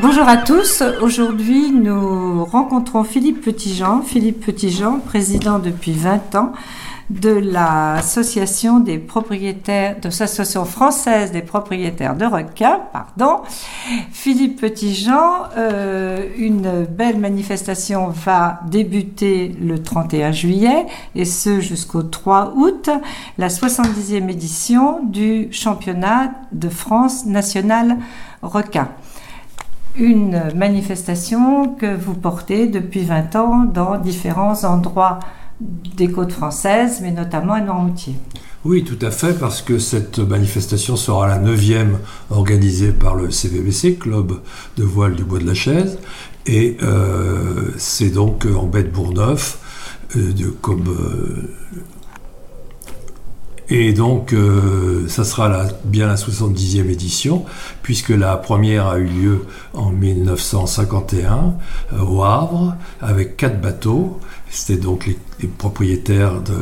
Bonjour à tous. Aujourd'hui, nous rencontrons Philippe Petitjean. Philippe Petitjean, président depuis 20 ans de l'association des propriétaires, de l'association française des propriétaires de requins, pardon. Philippe Petitjean, euh, une belle manifestation va débuter le 31 juillet et ce jusqu'au 3 août, la 70e édition du championnat de France national requin une manifestation que vous portez depuis 20 ans dans différents endroits des côtes françaises, mais notamment à Noirmoutier. Oui, tout à fait, parce que cette manifestation sera la neuvième organisée par le CVBC, Club de voile du Bois de la Chaise, et euh, c'est donc en baie de Bourneuf, euh, comme euh, et donc, euh, ça sera la, bien la 70e édition, puisque la première a eu lieu en 1951 euh, au Havre, avec quatre bateaux. C'était donc les, propriétaires de,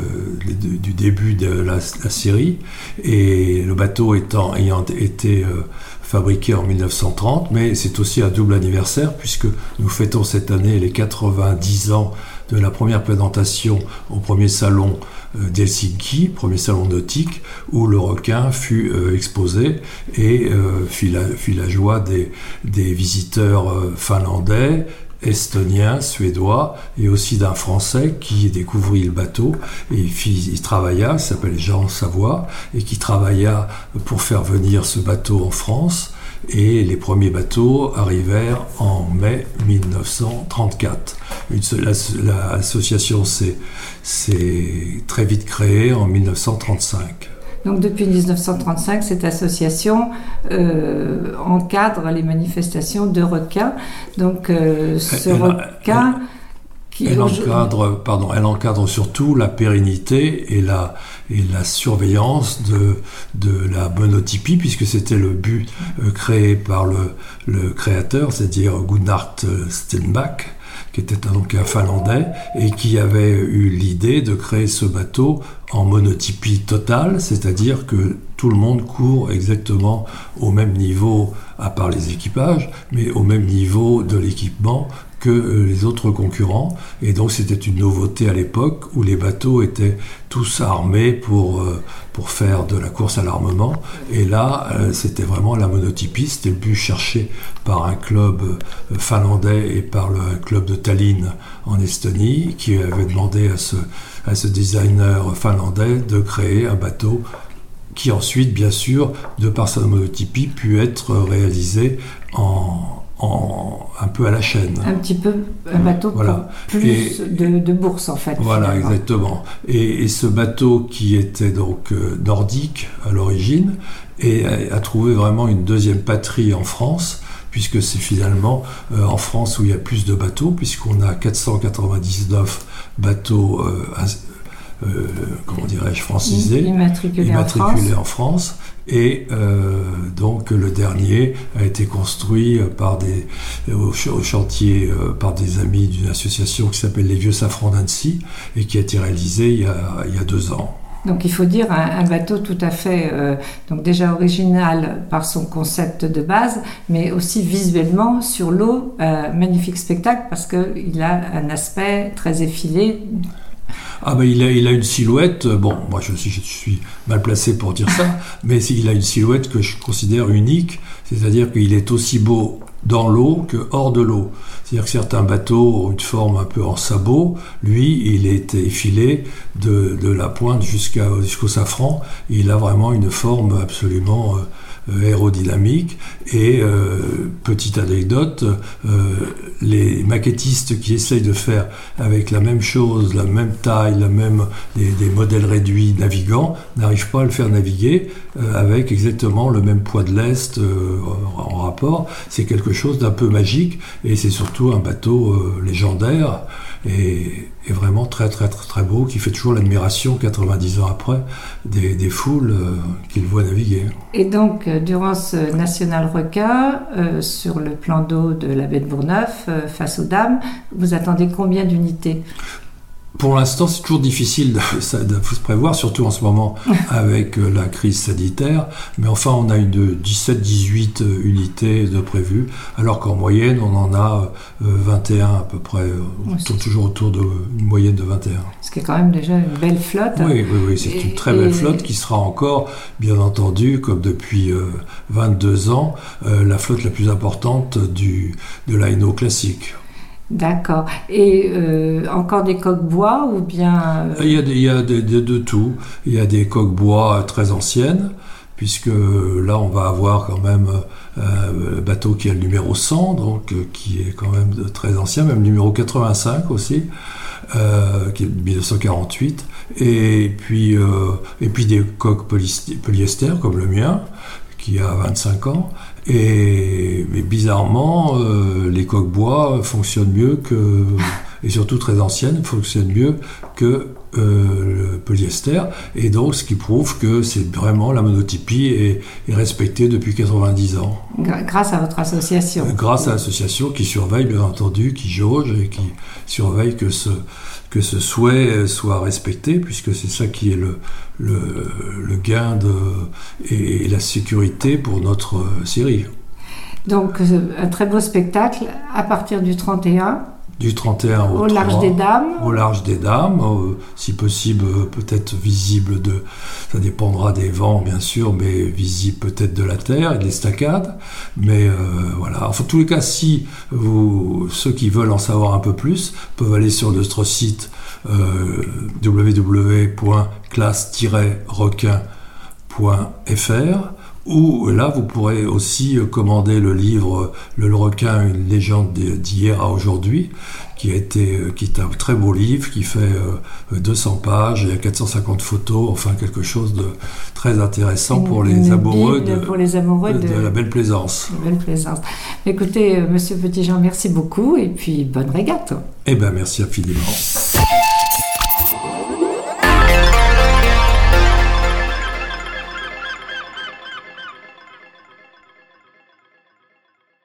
du début de la, série, et le bateau étant, ayant été euh, fabriqué en 1930, mais c'est aussi un double anniversaire, puisque nous fêtons cette année les 90 ans de la première présentation au premier salon euh, d'Helsinki, premier salon nautique, où le requin fut euh, exposé et euh, fit la, joie des, visiteurs finlandais, estoniens, suédois et aussi d'un Français qui découvrit le bateau et il travailla, il s'appelle Jean Savoie, et qui travailla pour faire venir ce bateau en France et les premiers bateaux arrivèrent en mai 1934. L'association s'est très vite créée en 1935. Donc depuis 1935, cette association euh, encadre les manifestations de requins. Donc euh, ce requin elle encadre, pardon, elle encadre surtout la pérennité et la, et la surveillance de, de la monotypie, puisque c'était le but euh, créé par le, le créateur, c'est-à-dire Gunnar Stenbach, qui était donc un Finlandais, et qui avait eu l'idée de créer ce bateau en monotypie totale, c'est-à-dire que tout le monde court exactement au même niveau, à part les équipages, mais au même niveau de l'équipement euh, les autres concurrents. Et donc c'était une nouveauté à l'époque où les bateaux étaient tous armés pour, euh, pour faire de la course à l'armement. Et là, euh, c'était vraiment la monotypie, c'était le but cherché par un club finlandais et par le club de Tallinn en Estonie, qui avait demandé à ce, à ce designer finlandais de créer un bateau qui ensuite, bien sûr, de par sa monotypie, pu être réalisé en, un peu à la chaîne. Un petit peu, un bateau voilà. plus de, bourse en fait. Voilà, exactement. Et, ce bateau qui était donc euh, nordique à l'origine et a, trouvé vraiment une deuxième patrie en France puisque c'est finalement euh, en France où il y a plus de bateaux, puisqu'on a 499 bateaux euh, comment dirais-je, francisés, immatriculés, en France et euh, donc le dernier a été construit par des, au, chantier euh, par des amis d'une association qui s'appelle les Vieux Safrans d'Annecy et qui a été réalisé il y a, il y a deux ans. Donc il faut dire un, bateau tout à fait euh, donc déjà original par son concept de base, mais aussi visuellement sur l'eau, magnifique spectacle parce qu'il a un aspect très effilé ah ben il a, il a une silhouette, euh, bon, moi je, je suis mal placé pour dire ça, mais il a une silhouette que je considère unique, c'est-à-dire qu'il est aussi beau dans l'eau que hors de l'eau. C'est-à-dire que certains bateaux ont une forme un peu en sabot, lui il est effilé de, de la pointe jusqu'au safran, il a vraiment une forme absolument... Euh, aérodynamique. Et euh, petite anecdote, euh, les maquettistes qui essayent de faire avec la même chose, la même taille, la même, des, modèles réduits navigants, n'arrivent pas à le faire naviguer avec exactement le même poids de lest en rapport. C'est quelque chose d'un peu magique et c'est surtout un bateau légendaire et, vraiment très très très beau, qui fait toujours l'admiration 90 ans après des, foules qu'il voit naviguer. Et donc durant ce National Requin, euh, sur le plan d'eau de la baie de Bourneuf, euh, face aux dames, vous attendez combien d'unités? Pour l'instant, c'est toujours difficile de, se prévoir, surtout en ce moment avec euh, la crise sanitaire. Mais enfin, on a une 17-18 euh, unités de prévues, alors qu'en moyenne, on en a 21 euh, à peu près, toujours autour d'une moyenne de 21. Ce qui est quand même déjà une belle flotte. Oui, oui, oui c'est une très belle flotte qui sera encore, bien entendu, comme depuis 22 ans, la flotte la plus importante du, de l'ANO classique. D'accord. Et euh, encore des coques bois ou bien euh, Il y a, il y a de, de, tout. Il y a des coques bois très anciennes, puisque là on va avoir quand même euh, un bateau qui a le numéro 100, donc qui est quand même très ancien, même le numéro 85 aussi, qui est de 1948. Et puis, et puis des coques polyester comme le mien, qui a 25 ans. Et bizarrement, euh, les coques bois fonctionnent mieux que, et surtout très anciennes, fonctionnent mieux que euh, le polyester. Et donc, ce qui prouve que c'est vraiment la monotypie est, est, respectée depuis 90 ans. Grâce à votre association. grâce à l'association qui surveille, bien entendu, qui jauge et qui surveille que ce, que ce souhait soit respecté, puisque c'est ça qui est le, le, gain de, et, la sécurité pour notre série. Donc euh, un très beau spectacle à partir du 31 du 31 au, au large des dames. Au large des dames, euh, si possible peut-être visible de, ça dépendra des vents bien sûr, mais visible peut-être de la terre et de l'estacade. Mais euh, voilà, enfin, en tous les cas, si vous, ceux qui veulent en savoir un peu plus peuvent aller sur notre site euh, www.classe-requin.fr ou là, vous pourrez aussi commander le livre Le requin, une légende d'hier à aujourd'hui, qui, a été, qui est un très beau livre, qui fait 200 euh, pages, il y a 450 photos, enfin quelque chose de très intéressant pour les, amoureux de, pour les amoureux de, la belle plaisance. belle plaisance. Écoutez, euh, Monsieur Petitjean, merci beaucoup et puis bonne régate. Eh bien, merci infiniment.